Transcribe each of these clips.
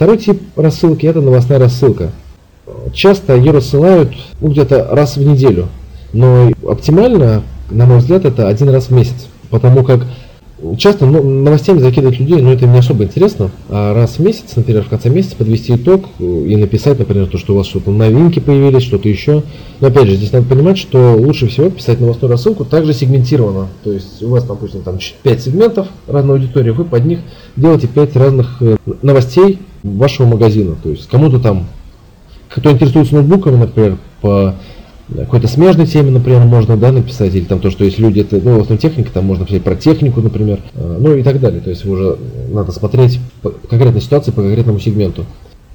Второй тип рассылки это новостная рассылка. Часто ее рассылают ну, где-то раз в неделю, но оптимально, на мой взгляд, это один раз в месяц, потому как Часто ну, новостями закидывать людей, но это не особо интересно. А раз в месяц, например, в конце месяца подвести итог и написать, например, то, что у вас что-то новинки появились, что-то еще. Но опять же, здесь надо понимать, что лучше всего писать новостную рассылку также сегментированно. То есть у вас, допустим, там 5 сегментов разной аудитории, вы под них делаете 5 разных э, новостей вашего магазина. То есть кому-то там, кто интересуется ноутбуками, например, по какой-то смежной теме, например, можно да, написать, или там то, что есть люди, это, ну, в основном техника, там можно писать про технику, например, э, ну и так далее. То есть уже надо смотреть по конкретной ситуации, по конкретному сегменту.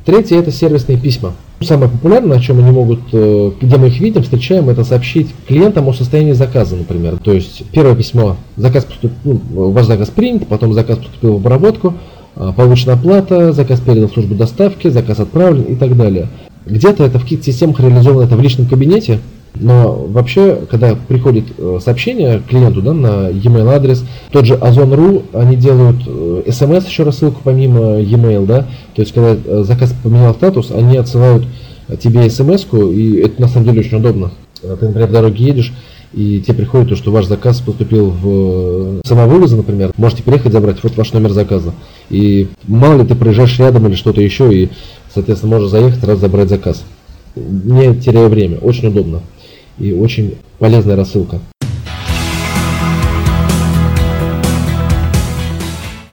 Третье это сервисные письма. Самое популярное, о чем они могут, э, где мы их видим, встречаем, это сообщить клиентам о состоянии заказа, например. То есть первое письмо, заказ поступ, ну, ваш заказ принят, потом заказ поступил в обработку, э, получена оплата, заказ передан в службу доставки, заказ отправлен и так далее. Где-то это в каких-то системах реализовано это в личном кабинете, но вообще, когда приходит э, сообщение клиенту да, на e-mail адрес, тот же Озон.ру, они делают э, еще рассылку помимо e-mail, да, то есть когда э, заказ поменял статус, они отсылают тебе смс и это на самом деле очень удобно. Ты, например, в дороге едешь, и тебе приходит то, что ваш заказ поступил в самовывоза, например, можете приехать забрать, вот ваш номер заказа. И мало ли ты проезжаешь рядом или что-то еще, и Соответственно, можно заехать, раз забрать заказ. Не теряя время. Очень удобно. И очень полезная рассылка.